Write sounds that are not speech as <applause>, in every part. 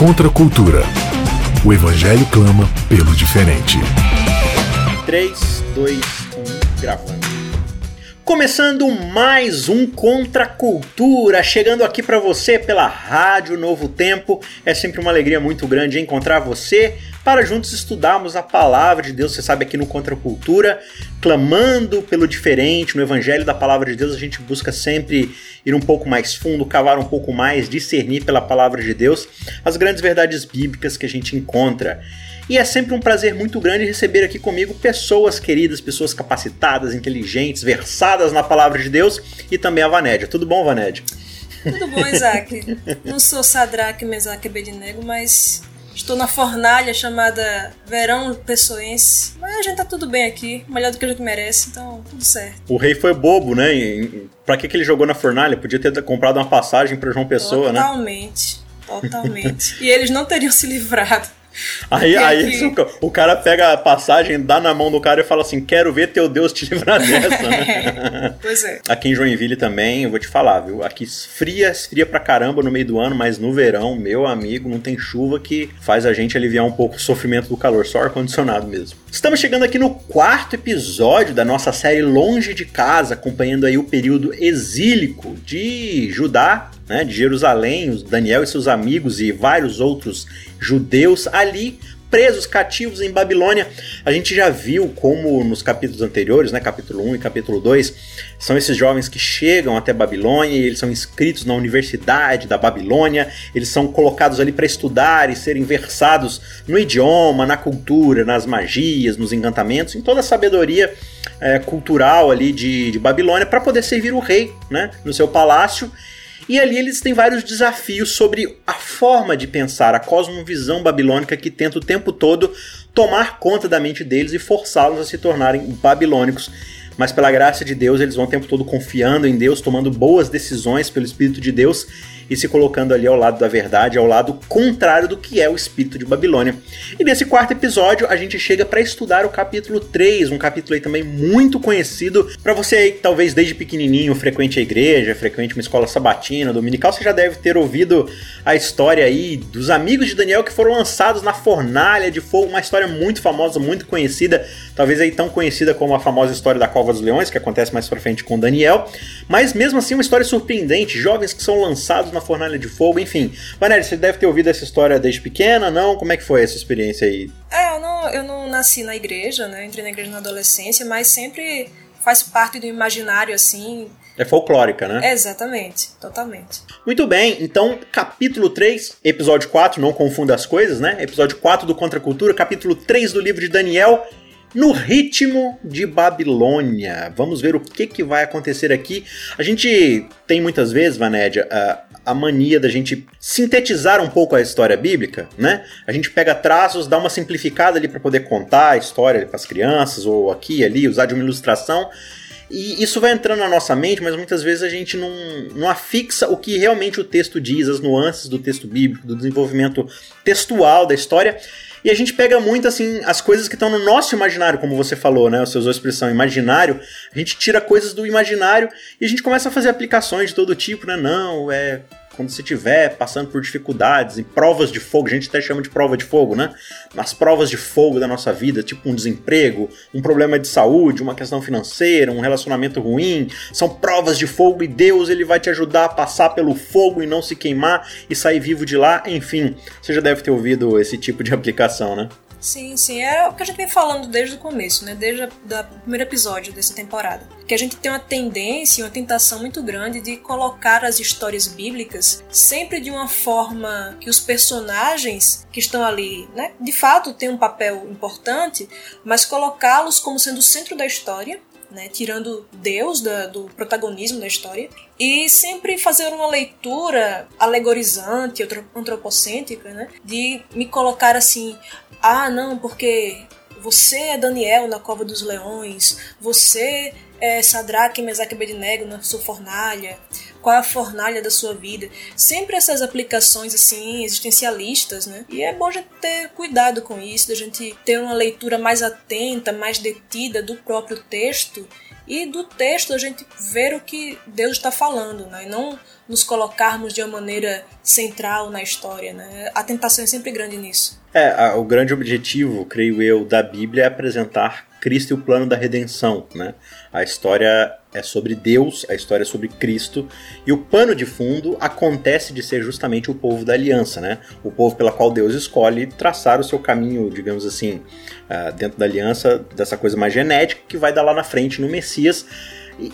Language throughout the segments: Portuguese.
Contra a cultura. O Evangelho clama pelo diferente. 3, 2, 1, gravando. Começando mais um Contra Cultura, chegando aqui para você pela Rádio Novo Tempo. É sempre uma alegria muito grande encontrar você para juntos estudarmos a palavra de Deus. Você sabe, aqui no Contra Cultura, clamando pelo diferente, no Evangelho da Palavra de Deus, a gente busca sempre ir um pouco mais fundo, cavar um pouco mais, discernir pela palavra de Deus as grandes verdades bíblicas que a gente encontra. E é sempre um prazer muito grande receber aqui comigo pessoas queridas, pessoas capacitadas, inteligentes, versadas na palavra de Deus e também a Vanédia. Tudo bom, Vanédia? Tudo bom, Isaac. Não sou Sadraque, Mesaque e Abednego, mas estou na fornalha chamada Verão Pessoense. Mas a gente tá tudo bem aqui, melhor do que a gente merece, então tudo certo. O rei foi bobo, né? Pra que, que ele jogou na fornalha? Podia ter comprado uma passagem para João Pessoa, Totalmente. né? Totalmente, totalmente. e eles não teriam se livrado. Aí, aí <laughs> o cara pega a passagem, dá na mão do cara e fala assim: Quero ver teu Deus te <laughs> livrar dessa. Né? <laughs> pois é. Aqui em Joinville também, eu vou te falar, viu? Aqui esfria, esfria pra caramba no meio do ano, mas no verão, meu amigo, não tem chuva que faz a gente aliviar um pouco o sofrimento do calor, só ar-condicionado mesmo. Estamos chegando aqui no quarto episódio da nossa série Longe de Casa, acompanhando aí o período exílico de Judá, né, de Jerusalém, Daniel e seus amigos e vários outros judeus ali presos cativos em Babilônia. A gente já viu como nos capítulos anteriores, né, capítulo 1 e capítulo 2, são esses jovens que chegam até Babilônia e eles são inscritos na Universidade da Babilônia, eles são colocados ali para estudar e serem versados no idioma, na cultura, nas magias, nos encantamentos, em toda a sabedoria é, cultural ali de, de Babilônia para poder servir o rei, né, no seu palácio e ali eles têm vários desafios sobre a forma de pensar, a cosmovisão babilônica que tenta o tempo todo tomar conta da mente deles e forçá-los a se tornarem babilônicos. Mas pela graça de Deus, eles vão o tempo todo confiando em Deus, tomando boas decisões pelo Espírito de Deus e se colocando ali ao lado da verdade, ao lado contrário do que é o espírito de Babilônia. E nesse quarto episódio a gente chega para estudar o capítulo 3, um capítulo aí também muito conhecido para você aí que talvez desde pequenininho frequente a igreja, frequente uma escola sabatina, dominical, você já deve ter ouvido a história aí dos amigos de Daniel que foram lançados na fornalha de fogo, uma história muito famosa, muito conhecida, talvez aí tão conhecida como a famosa história da Cova dos Leões, que acontece mais pra frente com Daniel, mas mesmo assim uma história surpreendente, jovens que são lançados na uma fornalha de fogo, enfim. Vanéria, você deve ter ouvido essa história desde pequena, não? Como é que foi essa experiência aí? É, eu não, eu não nasci na igreja, né? Eu entrei na igreja na adolescência, mas sempre faz parte do imaginário, assim, é folclórica, né? Exatamente, totalmente. Muito bem, então capítulo 3, episódio 4, não confunda as coisas, né? Episódio 4 do Contra a Cultura, capítulo 3 do livro de Daniel, no ritmo de Babilônia. Vamos ver o que, que vai acontecer aqui. A gente tem muitas vezes, Vanédia, a, a mania da gente sintetizar um pouco a história bíblica, né? A gente pega traços, dá uma simplificada ali para poder contar a história para as crianças, ou aqui ali, usar de uma ilustração. E isso vai entrando na nossa mente, mas muitas vezes a gente não, não afixa o que realmente o texto diz, as nuances do texto bíblico, do desenvolvimento textual da história. E a gente pega muito, assim, as coisas que estão no nosso imaginário, como você falou, né? Você usou a expressão imaginário. A gente tira coisas do imaginário e a gente começa a fazer aplicações de todo tipo, né? Não, é quando você estiver passando por dificuldades e provas de fogo, a gente até chama de prova de fogo, né? Nas provas de fogo da nossa vida, tipo um desemprego, um problema de saúde, uma questão financeira, um relacionamento ruim, são provas de fogo e Deus ele vai te ajudar a passar pelo fogo e não se queimar e sair vivo de lá, enfim. Você já deve ter ouvido esse tipo de <laughs> aplicação, né? Sim, sim. É o que a gente vem falando desde o começo, né? Desde o primeiro episódio dessa temporada. Que a gente tem uma tendência, uma tentação muito grande de colocar as histórias bíblicas sempre de uma forma que os personagens que estão ali, né? De fato, têm um papel importante, mas colocá-los como sendo o centro da história né, tirando Deus da, do protagonismo da história, e sempre fazer uma leitura alegorizante, antropocêntrica, né, de me colocar assim, ah, não, porque você é Daniel na cova dos leões, você é Sadraque, Mesaque e na sua fornalha, qual é a fornalha da sua vida. Sempre essas aplicações assim existencialistas, né? E é bom a gente ter cuidado com isso, da gente ter uma leitura mais atenta, mais detida do próprio texto e do texto a gente ver o que Deus está falando, né? E não nos colocarmos de uma maneira central na história, né? A tentação é sempre grande nisso. É, o grande objetivo, creio eu, da Bíblia é apresentar Cristo e o plano da redenção, né? A história é sobre Deus, a história é sobre Cristo, e o pano de fundo acontece de ser justamente o povo da aliança, né? O povo pela qual Deus escolhe traçar o seu caminho, digamos assim, uh, dentro da aliança, dessa coisa mais genética que vai dar lá na frente no Messias.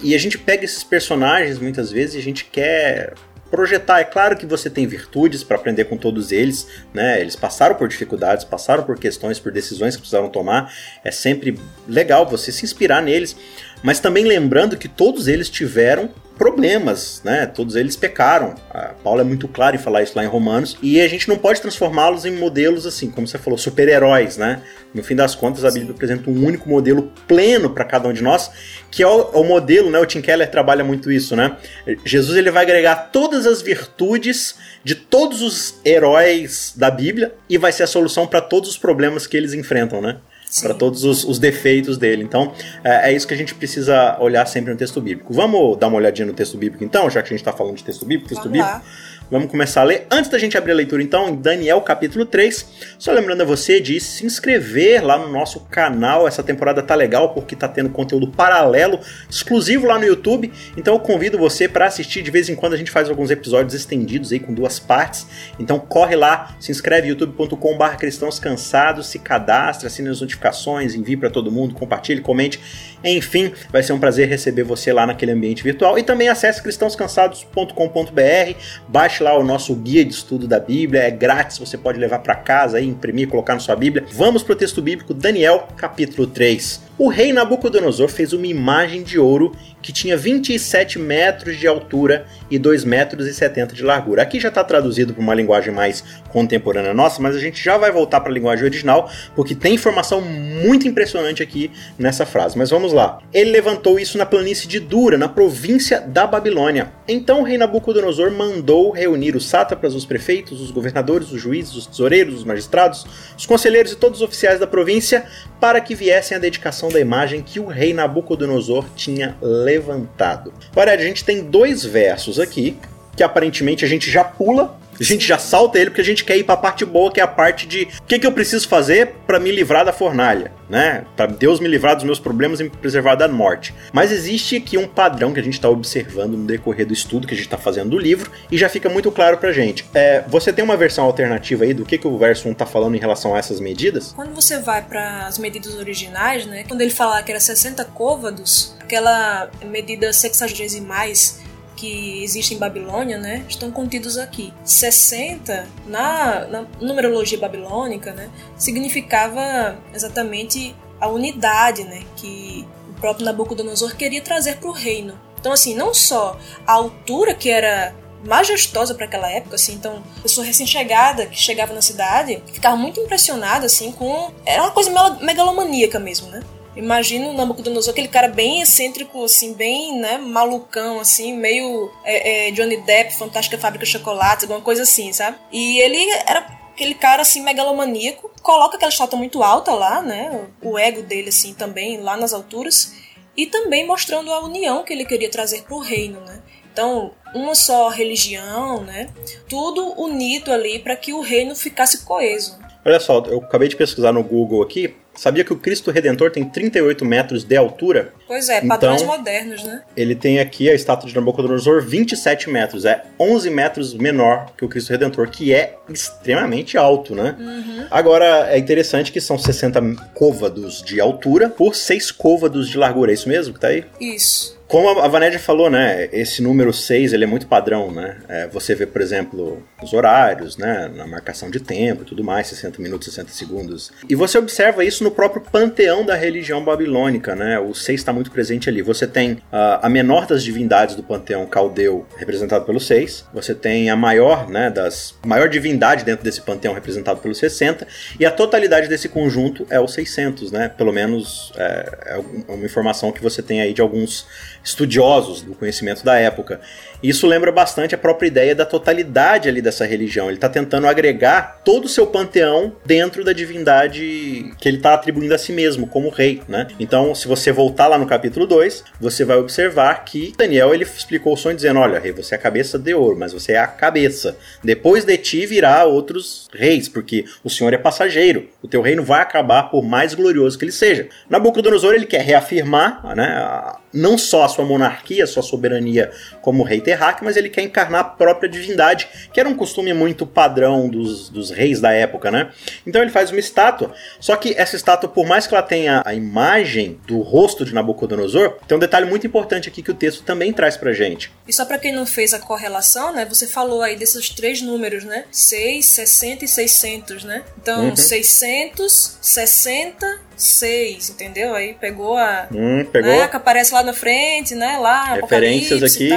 E a gente pega esses personagens muitas vezes e a gente quer projetar. É claro que você tem virtudes para aprender com todos eles, né? Eles passaram por dificuldades, passaram por questões, por decisões que precisaram tomar. É sempre legal você se inspirar neles, mas também lembrando que todos eles tiveram problemas, né? Todos eles pecaram. A Paulo é muito claro em falar isso lá em Romanos. E a gente não pode transformá-los em modelos assim, como você falou, super-heróis, né? No fim das contas, a Bíblia apresenta um único modelo pleno para cada um de nós, que é o, o, modelo, né? O Tim Keller trabalha muito isso, né? Jesus ele vai agregar todas as virtudes de todos os heróis da Bíblia e vai ser a solução para todos os problemas que eles enfrentam, né? Para todos os, os, defeitos dele. Então, é, é, isso que a gente precisa olhar sempre no texto bíblico. Vamos dar uma olhadinha no texto bíblico, então, já que a gente está falando de texto bíblico, texto Vamos bíblico. Lá. Vamos começar a ler. Antes da gente abrir a leitura, então, em Daniel capítulo 3. Só lembrando a você de se inscrever lá no nosso canal. Essa temporada tá legal porque tá tendo conteúdo paralelo, exclusivo lá no YouTube. Então eu convido você para assistir. De vez em quando a gente faz alguns episódios estendidos aí com duas partes. Então corre lá, se inscreve youtube.com/barra cristãos cansados, se cadastra, assine as notificações, envie para todo mundo, compartilhe, comente. Enfim, vai ser um prazer receber você lá naquele ambiente virtual. E também acesse cristãoscansados.com.br, baixe lá o nosso guia de estudo da Bíblia, é grátis, você pode levar para casa, imprimir, colocar na sua Bíblia. Vamos para o texto bíblico, Daniel, capítulo 3. O rei Nabucodonosor fez uma imagem de ouro que tinha 27 metros de altura e 2 metros e 70 de largura. Aqui já está traduzido para uma linguagem mais contemporânea nossa, mas a gente já vai voltar para a linguagem original, porque tem informação muito impressionante aqui nessa frase. Mas vamos lá. Ele levantou isso na planície de Dura, na província da Babilônia. Então o rei Nabucodonosor mandou reunir os sátrapas, os prefeitos, os governadores, os juízes, os tesoureiros, os magistrados, os conselheiros e todos os oficiais da província para que viessem à dedicação da imagem que o rei Nabucodonosor tinha levantado. Olha, a gente tem dois versos aqui que aparentemente a gente já pula a gente já salta ele porque a gente quer ir para a parte boa, que é a parte de o que, que eu preciso fazer para me livrar da fornalha, né? Para Deus me livrar dos meus problemas e me preservar da morte. Mas existe aqui um padrão que a gente está observando no decorrer do estudo que a gente está fazendo do livro e já fica muito claro pra gente. É, você tem uma versão alternativa aí do que, que o verso 1 está falando em relação a essas medidas? Quando você vai para as medidas originais, né? Quando ele fala que era 60 côvados, aquela medida sexagesimais que existe em Babilônia, né, estão contidos aqui. 60, na, na numerologia babilônica, né, significava exatamente a unidade né, que o próprio Nabucodonosor queria trazer para o reino. Então, assim, não só a altura que era majestosa para aquela época, assim, então, pessoa recém-chegada que chegava na cidade ficava muito impressionada, assim, com. Era uma coisa megalomaníaca mesmo, né? Imagina o Nabucodonosor, aquele cara bem excêntrico, assim, bem, né, malucão, assim, meio é, é, Johnny Depp, Fantástica Fábrica de Chocolates, alguma coisa assim, sabe? E ele era aquele cara, assim, megalomaníaco, coloca aquela estátua muito alta lá, né, o ego dele, assim, também, lá nas alturas, e também mostrando a união que ele queria trazer pro reino, né? Então, uma só religião, né? Tudo unido ali para que o reino ficasse coeso. Olha só, eu acabei de pesquisar no Google aqui. Sabia que o Cristo Redentor tem 38 metros de altura? Pois é, padrões então, modernos, né? Ele tem aqui a estátua de Nabucodonosor 27 metros, é 11 metros menor que o Cristo Redentor, que é extremamente alto, né? Uhum. Agora, é interessante que são 60 côvados de altura por 6 côvados de largura, é isso mesmo que tá aí? Isso. Como a Vanédia falou, né, esse número 6 ele é muito padrão, né? É, você vê, por exemplo, os horários, né, na marcação de tempo e tudo mais, 60 minutos, 60 segundos. E você observa isso no próprio panteão da religião babilônica, né? O 6 está muito presente ali. Você tem uh, a menor das divindades do panteão caldeu, representado pelo 6. Você tem a maior, né, das maior divindade dentro desse panteão representado pelo 60, e a totalidade desse conjunto é o 600, né? Pelo menos é, é uma informação que você tem aí de alguns estudiosos do conhecimento da época. Isso lembra bastante a própria ideia da totalidade ali dessa religião. Ele está tentando agregar todo o seu panteão dentro da divindade que ele está atribuindo a si mesmo, como rei, né? Então, se você voltar lá no capítulo 2, você vai observar que Daniel ele explicou o sonho dizendo: Olha, rei, você é a cabeça de ouro, mas você é a cabeça. Depois de ti virá outros reis, porque o senhor é passageiro. O teu reino vai acabar por mais glorioso que ele seja. Nabucodonosor ele quer reafirmar, né? não só a sua monarquia, a sua soberania como rei mas ele quer encarnar a própria divindade, que era um costume muito padrão dos, dos reis da época, né? Então ele faz uma estátua, só que essa estátua, por mais que ela tenha a imagem do rosto de Nabucodonosor, tem um detalhe muito importante aqui que o texto também traz pra gente. E só para quem não fez a correlação, né? Você falou aí desses três números, né? 6, 60 e 600, né? Então, uhum. 660 6, entendeu? Aí pegou a. Hum, pegou. Né, que aparece lá na frente, né? Lá, Referências aqui.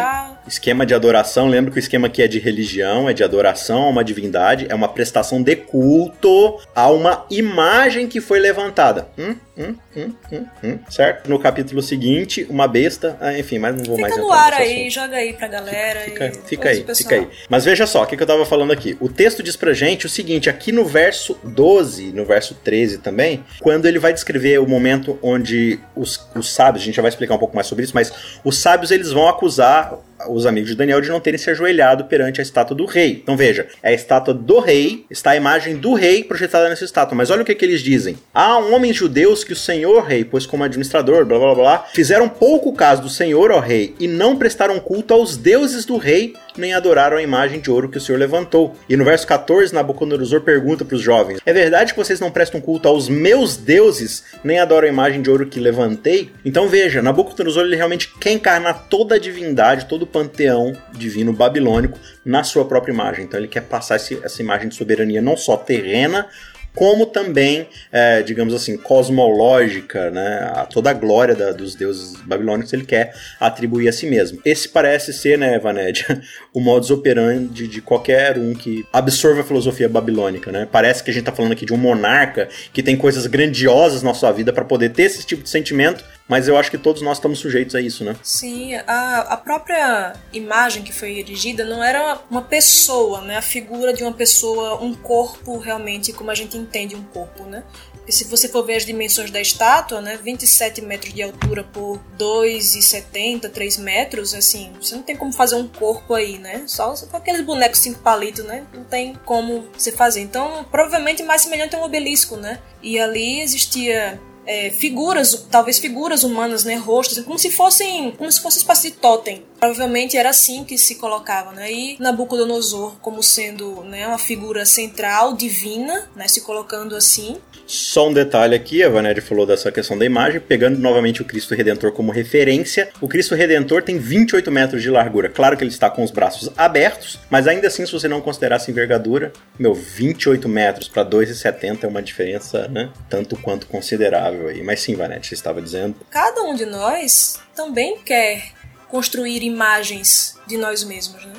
Esquema de adoração. Lembra que o esquema aqui é de religião, é de adoração a uma divindade, é uma prestação de culto a uma imagem que foi levantada. Hum, hum, hum, hum, hum certo? No capítulo seguinte, uma besta. Ah, enfim, mas não vou fica mais no ar aí, assunto. joga aí pra galera. Fica, fica aí, fica aí. Mas veja só, o que, que eu tava falando aqui. O texto diz pra gente o seguinte: aqui no verso 12, no verso 13 também, quando ele vai vai descrever o momento onde os, os sábios, a gente já vai explicar um pouco mais sobre isso, mas os sábios eles vão acusar os amigos de Daniel de não terem se ajoelhado perante a estátua do rei. Então veja, é a estátua do rei, está a imagem do rei projetada nessa estátua. Mas olha o que, que eles dizem. Há homens judeus que o senhor rei, pois como administrador, blá blá blá, fizeram pouco caso do senhor, ó rei, e não prestaram culto aos deuses do rei, nem adoraram a imagem de ouro que o senhor levantou. E no verso 14, Nabucodonosor pergunta para os jovens: É verdade que vocês não prestam culto aos meus deuses, nem adoram a imagem de ouro que levantei? Então veja, Nabucodonosor ele realmente quer encarnar toda a divindade, todo panteão divino babilônico na sua própria imagem. Então ele quer passar esse, essa imagem de soberania não só terrena, como também, é, digamos assim, cosmológica, né? A toda a glória da, dos deuses babilônicos ele quer atribuir a si mesmo. Esse parece ser, né, Vanédia, <laughs> o modus operandi de qualquer um que absorva a filosofia babilônica, né? Parece que a gente está falando aqui de um monarca que tem coisas grandiosas na sua vida para poder ter esse tipo de sentimento, mas eu acho que todos nós estamos sujeitos a isso, né? Sim, a, a própria imagem que foi erigida não era uma pessoa, né? A figura de uma pessoa, um corpo realmente como a gente entende um corpo, né? E se você for ver as dimensões da estátua, né, 27 metros de altura por 2,70, 3 metros, assim, você não tem como fazer um corpo aí, né? Só com aqueles bonecos 5 palitos, né? Não tem como você fazer. Então, provavelmente mais semelhante a um obelisco, né? E ali existia é, figuras, talvez figuras humanas, né, rostos, como se fossem, como se fosse uma espécie de totem. Provavelmente era assim que se colocava, né? E Nabucodonosor como sendo, né, uma figura central, divina, né, se colocando assim. Só um detalhe aqui, a Vanéria falou dessa questão da imagem, pegando novamente o Cristo Redentor como referência. O Cristo Redentor tem 28 metros de largura. Claro que ele está com os braços abertos, mas ainda assim, se você não considerasse envergadura, meu, 28 metros para 2,70 é uma diferença, né? Tanto quanto considerável aí. Mas sim, Vanette, você estava dizendo. Cada um de nós também quer construir imagens de nós mesmos, né?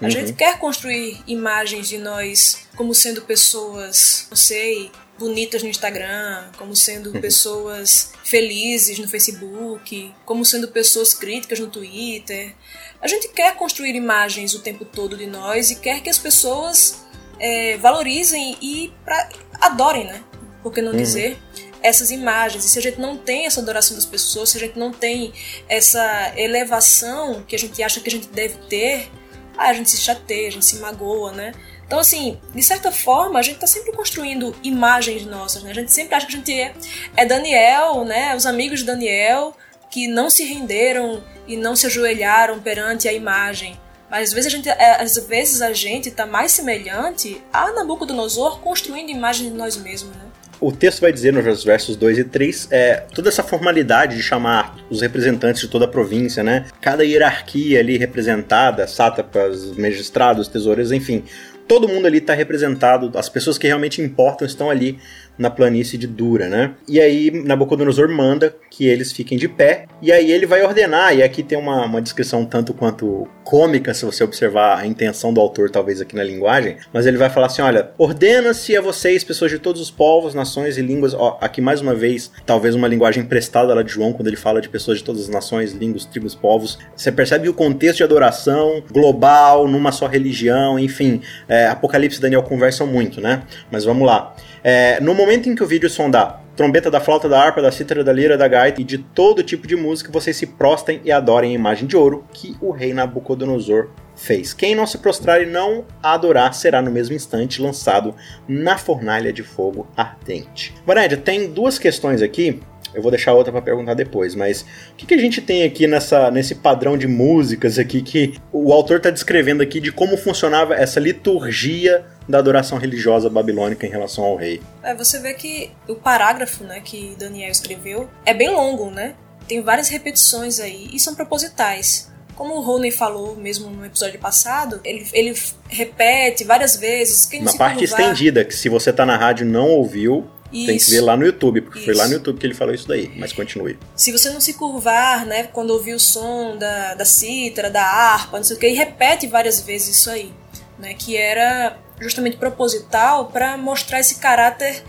A uhum. gente quer construir imagens de nós como sendo pessoas, não sei, bonitas no Instagram, como sendo uhum. pessoas felizes no Facebook, como sendo pessoas críticas no Twitter. A gente quer construir imagens o tempo todo de nós e quer que as pessoas é, valorizem e pra, adorem, né? Por que não uhum. dizer? essas imagens. E se a gente não tem essa adoração das pessoas, se a gente não tem essa elevação que a gente acha que a gente deve ter, a gente se chateia, a gente se magoa, né? Então, assim, de certa forma, a gente está sempre construindo imagens nossas, né? A gente sempre acha que a gente é, é Daniel, né? Os amigos de Daniel que não se renderam e não se ajoelharam perante a imagem. Mas às vezes a gente, é, às vezes a gente está mais semelhante a Nabucodonosor construindo imagens de nós mesmos, né? O texto vai dizer nos versos 2 e 3 é, toda essa formalidade de chamar os representantes de toda a província, né? Cada hierarquia ali representada, sátrapas, magistrados, tesoureiros, enfim todo mundo ali está representado, as pessoas que realmente importam estão ali na planície de Dura, né? E aí Nabucodonosor manda que eles fiquem de pé, e aí ele vai ordenar, e aqui tem uma, uma descrição tanto quanto cômica, se você observar a intenção do autor, talvez aqui na linguagem, mas ele vai falar assim: olha, ordena-se a vocês, pessoas de todos os povos, nações e línguas, ó, aqui mais uma vez, talvez uma linguagem emprestada lá de João, quando ele fala de pessoas de todas as nações, línguas, tribos, povos, você percebe o contexto de adoração global, numa só religião, enfim, é, Apocalipse e Daniel conversam muito, né? Mas vamos lá. É, no momento em que o vídeo sondar trombeta da flauta, da harpa, da cítara, da lira, da gaita e de todo tipo de música, vocês se prostem e adorem a imagem de ouro que o rei Nabucodonosor fez. Quem não se prostrar e não adorar será no mesmo instante lançado na fornalha de fogo ardente. Varandia, tem duas questões aqui eu vou deixar outra para perguntar depois, mas o que, que, a gente tem aqui nessa, nesse padrão de músicas aqui que o autor está descrevendo aqui de como funcionava essa liturgia da adoração religiosa babilônica em relação ao rei? É, você vê que o parágrafo né, que Daniel escreveu é bem longo, né? Tem várias repetições aí e são propositais. Como o Rony falou mesmo no episódio passado, ele, ele repete várias vezes. Quem Na parte curvar... estendida, que se você tá na rádio e não ouviu, isso. Tem que ver lá no YouTube, porque isso. foi lá no YouTube que ele falou isso daí, mas continue. Se você não se curvar, né, quando ouvir o som da, da cítara, da harpa, não sei o que, e repete várias vezes isso aí, né, que era justamente proposital para mostrar esse caráter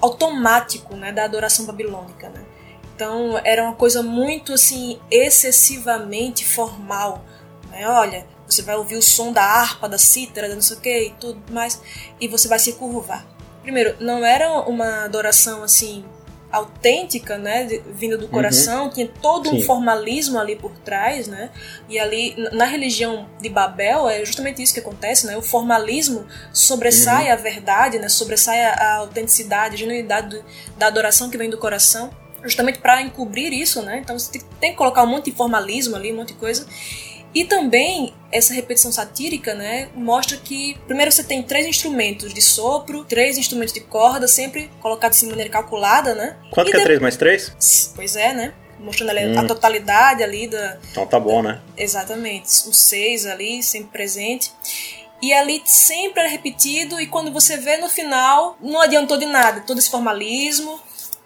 automático, né, da adoração babilônica, né. Então era uma coisa muito assim excessivamente formal, né? Olha, você vai ouvir o som da harpa, da cítara, da não sei o que e tudo mais, e você vai se curvar primeiro, não era uma adoração assim autêntica, né, de, vinda do coração, uhum. tinha todo Sim. um formalismo ali por trás, né? E ali na religião de Babel é justamente isso que acontece, né? O formalismo sobressai uhum. a verdade, né? Sobressai a, autenticidade, a genuinidade do, da adoração que vem do coração, justamente para encobrir isso, né? Então você tem, tem que colocar um monte de formalismo ali, um monte de coisa. E também essa repetição satírica, né, mostra que primeiro você tem três instrumentos de sopro, três instrumentos de corda, sempre colocados assim de maneira calculada, né? Quanto e que é três mais três? Pois é, né? Mostrando hum. a totalidade ali da. Então tá bom, da, né? Exatamente. Os seis ali, sempre presente. E ali sempre é repetido, e quando você vê no final, não adiantou de nada. Todo esse formalismo,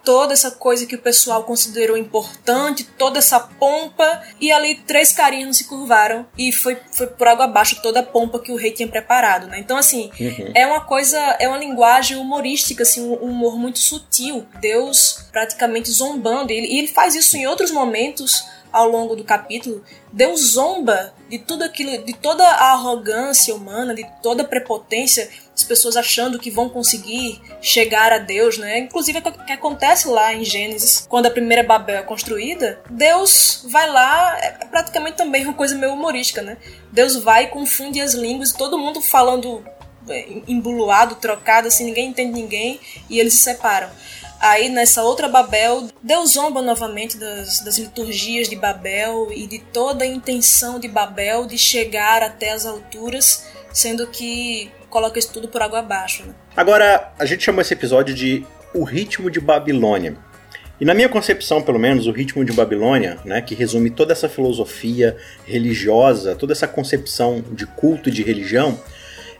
toda essa coisa que o pessoal considerou importante, toda essa pompa, e ali três carinhas se curvaram e foi, foi por água abaixo toda a pompa que o rei tinha preparado, né? Então, assim, uhum. é uma coisa, é uma linguagem humorística, assim, um humor muito sutil. Deus praticamente zombando, e ele, e ele faz isso em outros momentos ao longo do capítulo, Deus zomba de tudo aquilo, de toda a arrogância humana, de toda a prepotência, as pessoas achando que vão conseguir chegar a Deus, né? Inclusive é o que acontece lá em Gênesis, quando a primeira Babel é construída, Deus vai lá, é praticamente também uma coisa meio humorística, né? Deus vai confunde as línguas, todo mundo falando é, embuluado, trocado, assim, ninguém entende ninguém, e eles se separam. Aí nessa outra Babel, Deus zomba novamente das, das liturgias de Babel e de toda a intenção de Babel de chegar até as alturas, sendo que coloca isso tudo por água abaixo. Né? Agora, a gente chamou esse episódio de O Ritmo de Babilônia. E na minha concepção, pelo menos, o ritmo de Babilônia, né, que resume toda essa filosofia religiosa, toda essa concepção de culto e de religião,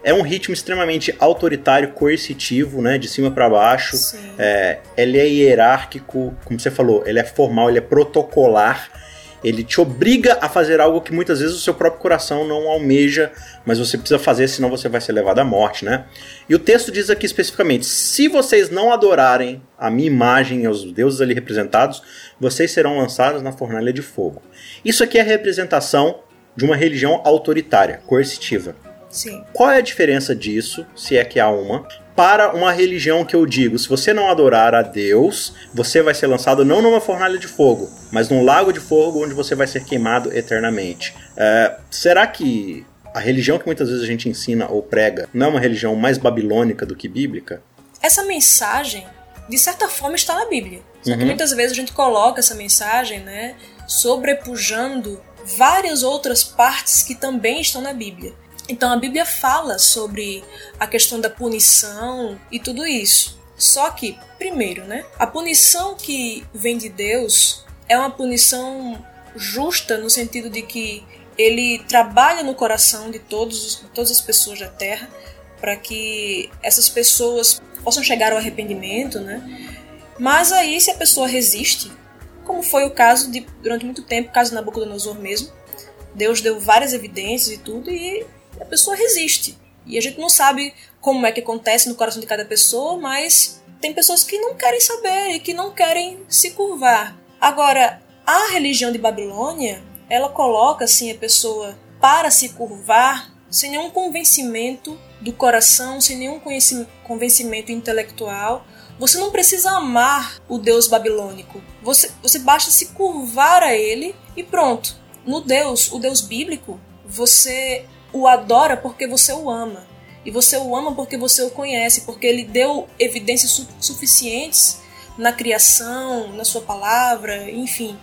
é um ritmo extremamente autoritário, coercitivo, né? De cima para baixo. É, ele é hierárquico, como você falou, ele é formal, ele é protocolar. Ele te obriga a fazer algo que muitas vezes o seu próprio coração não almeja, mas você precisa fazer, senão você vai ser levado à morte, né? E o texto diz aqui especificamente: se vocês não adorarem a minha imagem e os deuses ali representados, vocês serão lançados na fornalha de fogo. Isso aqui é a representação de uma religião autoritária, coercitiva. Sim. Qual é a diferença disso, se é que há uma, para uma religião que eu digo, se você não adorar a Deus, você vai ser lançado não numa fornalha de fogo, mas num lago de fogo onde você vai ser queimado eternamente. É, será que a religião que muitas vezes a gente ensina ou prega não é uma religião mais babilônica do que bíblica? Essa mensagem, de certa forma, está na Bíblia. Só uhum. que muitas vezes a gente coloca essa mensagem, né, sobrepujando várias outras partes que também estão na Bíblia. Então a Bíblia fala sobre a questão da punição e tudo isso. Só que, primeiro, né, a punição que vem de Deus é uma punição justa no sentido de que ele trabalha no coração de todos, todas as pessoas da terra para que essas pessoas possam chegar ao arrependimento, né? Mas aí, se a pessoa resiste, como foi o caso de, durante muito tempo, caso de Nabucodonosor mesmo, Deus deu várias evidências e tudo, e a pessoa resiste. E a gente não sabe como é que acontece no coração de cada pessoa, mas tem pessoas que não querem saber e que não querem se curvar. Agora, a religião de Babilônia, ela coloca assim a pessoa para se curvar sem nenhum convencimento do coração, sem nenhum convencimento intelectual. Você não precisa amar o Deus babilônico. Você, você basta se curvar a ele e pronto. No Deus, o Deus bíblico, você o adora porque você o ama. E você o ama porque você o conhece, porque ele deu evidências su suficientes na criação, na sua palavra, enfim,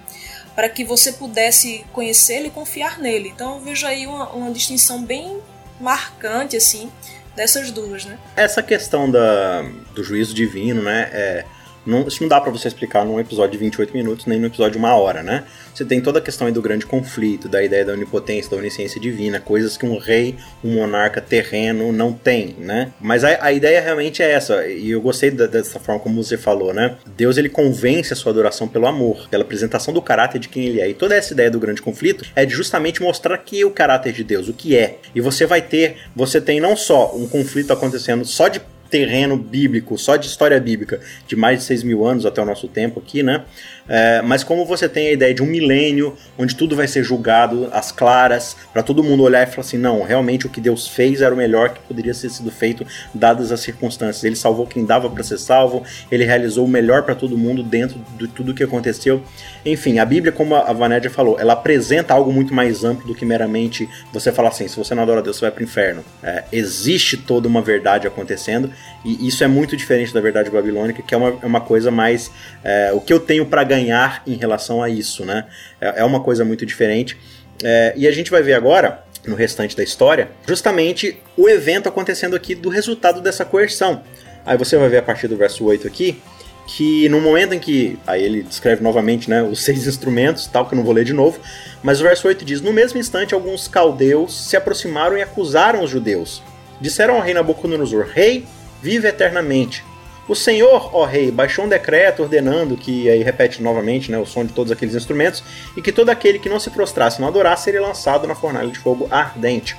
para que você pudesse conhecê-lo e confiar nele. Então eu vejo aí uma, uma distinção bem marcante, assim, dessas duas, né? Essa questão da, do juízo divino, né, é não, isso não dá para você explicar num episódio de 28 minutos, nem num episódio de uma hora, né? Você tem toda a questão aí do grande conflito, da ideia da onipotência, da onisciência divina, coisas que um rei, um monarca terreno não tem, né? Mas a, a ideia realmente é essa, e eu gostei da, dessa forma como você falou, né? Deus ele convence a sua adoração pelo amor, pela apresentação do caráter de quem ele é. E toda essa ideia do grande conflito é justamente mostrar que o caráter de Deus, o que é. E você vai ter, você tem não só um conflito acontecendo só de terreno bíblico, só de história bíblica, de mais de 6 mil anos até o nosso tempo aqui, né? É, mas como você tem a ideia de um milênio, onde tudo vai ser julgado às claras, para todo mundo olhar e falar assim: não, realmente o que Deus fez era o melhor que poderia ter sido feito, dadas as circunstâncias. Ele salvou quem dava para ser salvo, ele realizou o melhor para todo mundo dentro de tudo que aconteceu. Enfim, a Bíblia, como a Vanédia falou, ela apresenta algo muito mais amplo do que meramente você falar assim: se você não adora Deus, você vai para o inferno. É, existe toda uma verdade acontecendo, e isso é muito diferente da verdade babilônica, que é uma, é uma coisa mais. É, o que eu tenho para ganhar em relação a isso, né? É, é uma coisa muito diferente. É, e a gente vai ver agora, no restante da história, justamente o evento acontecendo aqui do resultado dessa coerção. Aí você vai ver a partir do verso 8 aqui, que no momento em que. Aí ele descreve novamente né, os <laughs> seis instrumentos, tal, que eu não vou ler de novo. Mas o verso 8 diz: No mesmo instante, alguns caldeus se aproximaram e acusaram os judeus. Disseram ao rei Nabucodonosor: Rei, vive eternamente. O Senhor, ó rei, baixou um decreto ordenando que, aí repete novamente né, o som de todos aqueles instrumentos, e que todo aquele que não se prostrasse não adorasse seria lançado na fornalha de fogo ardente.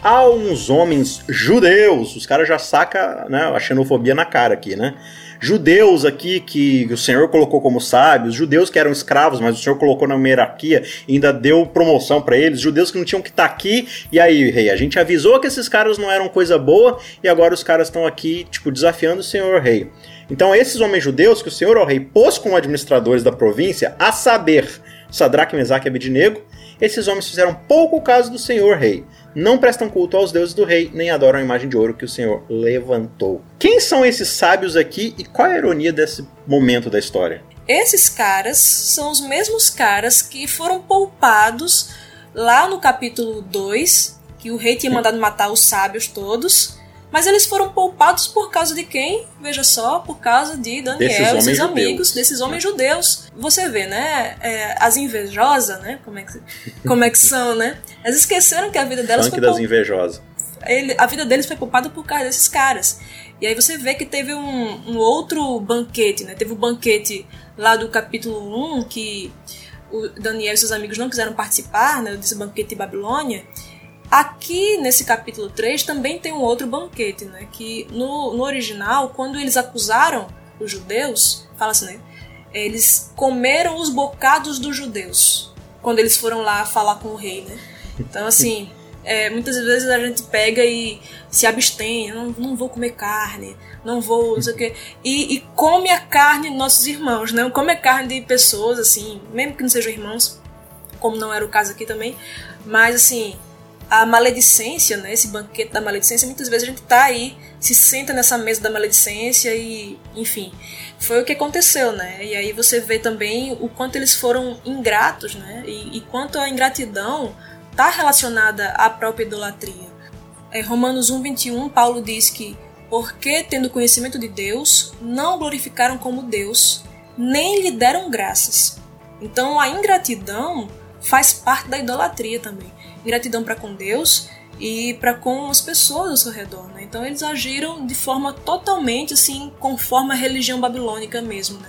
Há uns homens judeus, os caras já sacam né, a xenofobia na cara aqui, né? Judeus aqui que o Senhor colocou como sábios, judeus que eram escravos, mas o Senhor colocou na hierarquia ainda deu promoção para eles, judeus que não tinham que estar tá aqui. E aí, rei, a gente avisou que esses caras não eram coisa boa e agora os caras estão aqui, tipo, desafiando o Senhor rei. Então, esses homens judeus que o Senhor, ó rei, pôs como administradores da província, a saber, Sadraque, Mesaque e Abednego, esses homens fizeram pouco caso do Senhor rei não prestam culto aos deuses do rei, nem adoram a imagem de ouro que o Senhor levantou. Quem são esses sábios aqui e qual a ironia desse momento da história? Esses caras são os mesmos caras que foram poupados lá no capítulo 2, que o rei tinha mandado matar os sábios todos. Mas eles foram poupados por causa de quem? Veja só, por causa de Daniel e seus amigos, desses homens judeus. Você vê, né? É, as invejosas, né? Como é, que, como é que são, né? Elas esqueceram que a vida delas Funk foi. das invejosas. Ele, a vida deles foi poupada por causa desses caras. E aí você vê que teve um, um outro banquete, né? Teve o um banquete lá do capítulo 1 que o Daniel e seus amigos não quiseram participar né, desse banquete de Babilônia. Aqui nesse capítulo 3 também tem um outro banquete, né? Que no, no original, quando eles acusaram os judeus, fala assim, né? Eles comeram os bocados dos judeus quando eles foram lá falar com o rei, né? Então, assim, é, muitas vezes a gente pega e se abstém, não, não vou comer carne, não vou, não sei o quê, e, e come a carne de nossos irmãos, né? Come a carne de pessoas, assim, mesmo que não sejam irmãos, como não era o caso aqui também, mas, assim, a maledicência, né, esse banquete da maledicência, muitas vezes a gente tá aí, se senta nessa mesa da maledicência e, enfim, foi o que aconteceu, né? E aí você vê também o quanto eles foram ingratos, né? E, e quanto a ingratidão está relacionada à própria idolatria. Em Romanos 1:21, Paulo diz que porque tendo conhecimento de Deus, não glorificaram como Deus, nem lhe deram graças. Então a ingratidão faz parte da idolatria também ingratidão para com Deus e para com as pessoas ao seu redor. Né? Então eles agiram de forma totalmente assim, conforme a religião babilônica mesmo. Né?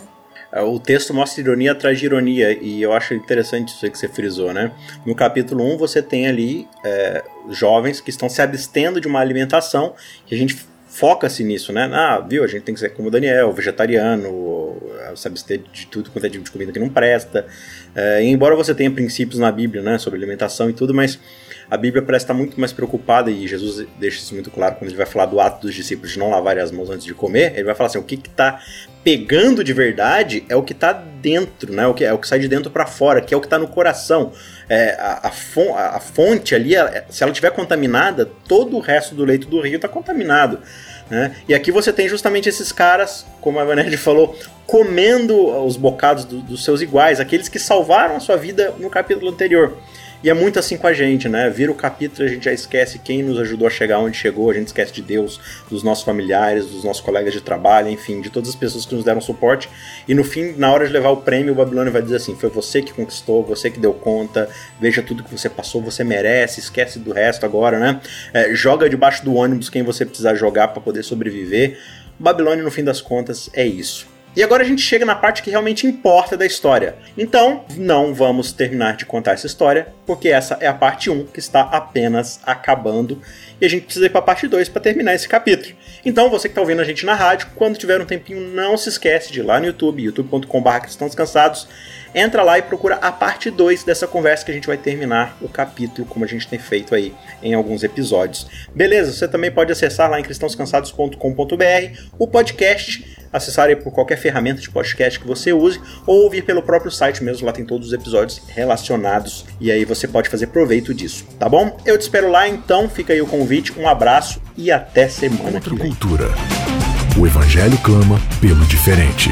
É, o texto mostra ironia atrás de ironia, e eu acho interessante isso que você frisou, né? No capítulo 1 você tem ali é, jovens que estão se abstendo de uma alimentação, que a gente foca-se nisso, né? Ah, viu, a gente tem que ser como Daniel, vegetariano, se abster de tudo quanto é tipo de comida que não presta. É, embora você tenha princípios na Bíblia, né, sobre alimentação e tudo, mas a Bíblia parece estar muito mais preocupada, e Jesus deixa isso muito claro quando ele vai falar do ato dos discípulos de não lavarem as mãos antes de comer, ele vai falar assim, o que está pegando de verdade é o que está dentro, né? O que, é o que sai de dentro para fora, que é o que está no coração. É, a, a, fonte ali, se ela estiver contaminada, todo o resto do leito do rio está contaminado. Né? E aqui você tem justamente esses caras, como a Vanessa falou, comendo os bocados do, dos seus iguais, aqueles que salvaram a sua vida no capítulo anterior. E é muito assim com a gente, né? Vira o capítulo, a gente já esquece quem nos ajudou a chegar onde chegou, a gente esquece de Deus, dos nossos familiares, dos nossos colegas de trabalho, enfim, de todas as pessoas que nos deram suporte. E no fim, na hora de levar o prêmio, o Babilônio vai dizer assim: foi você que conquistou, você que deu conta, veja tudo que você passou, você merece, esquece do resto agora, né? É, joga debaixo do ônibus quem você precisar jogar para poder sobreviver. Babilônia, no fim das contas, é isso. E agora a gente chega na parte que realmente importa da história. Então, não vamos terminar de contar essa história, porque essa é a parte 1 que está apenas acabando e a gente precisa ir para a parte 2 para terminar esse capítulo. Então, você que está ouvindo a gente na rádio, quando tiver um tempinho, não se esquece de ir lá no YouTube, youtube.com.br cristãos cansados, entra lá e procura a parte 2 dessa conversa que a gente vai terminar o capítulo, como a gente tem feito aí em alguns episódios. Beleza? Você também pode acessar lá em cristãoscansados.com.br o podcast, acessar aí por qualquer ferramenta de podcast que você use, ou ouvir pelo próprio site mesmo, lá tem todos os episódios relacionados, e aí você pode fazer proveito disso, tá bom? Eu te espero lá, então fica aí o convite, um abraço e até semana Contra que vem. cultura. O Evangelho clama pelo diferente.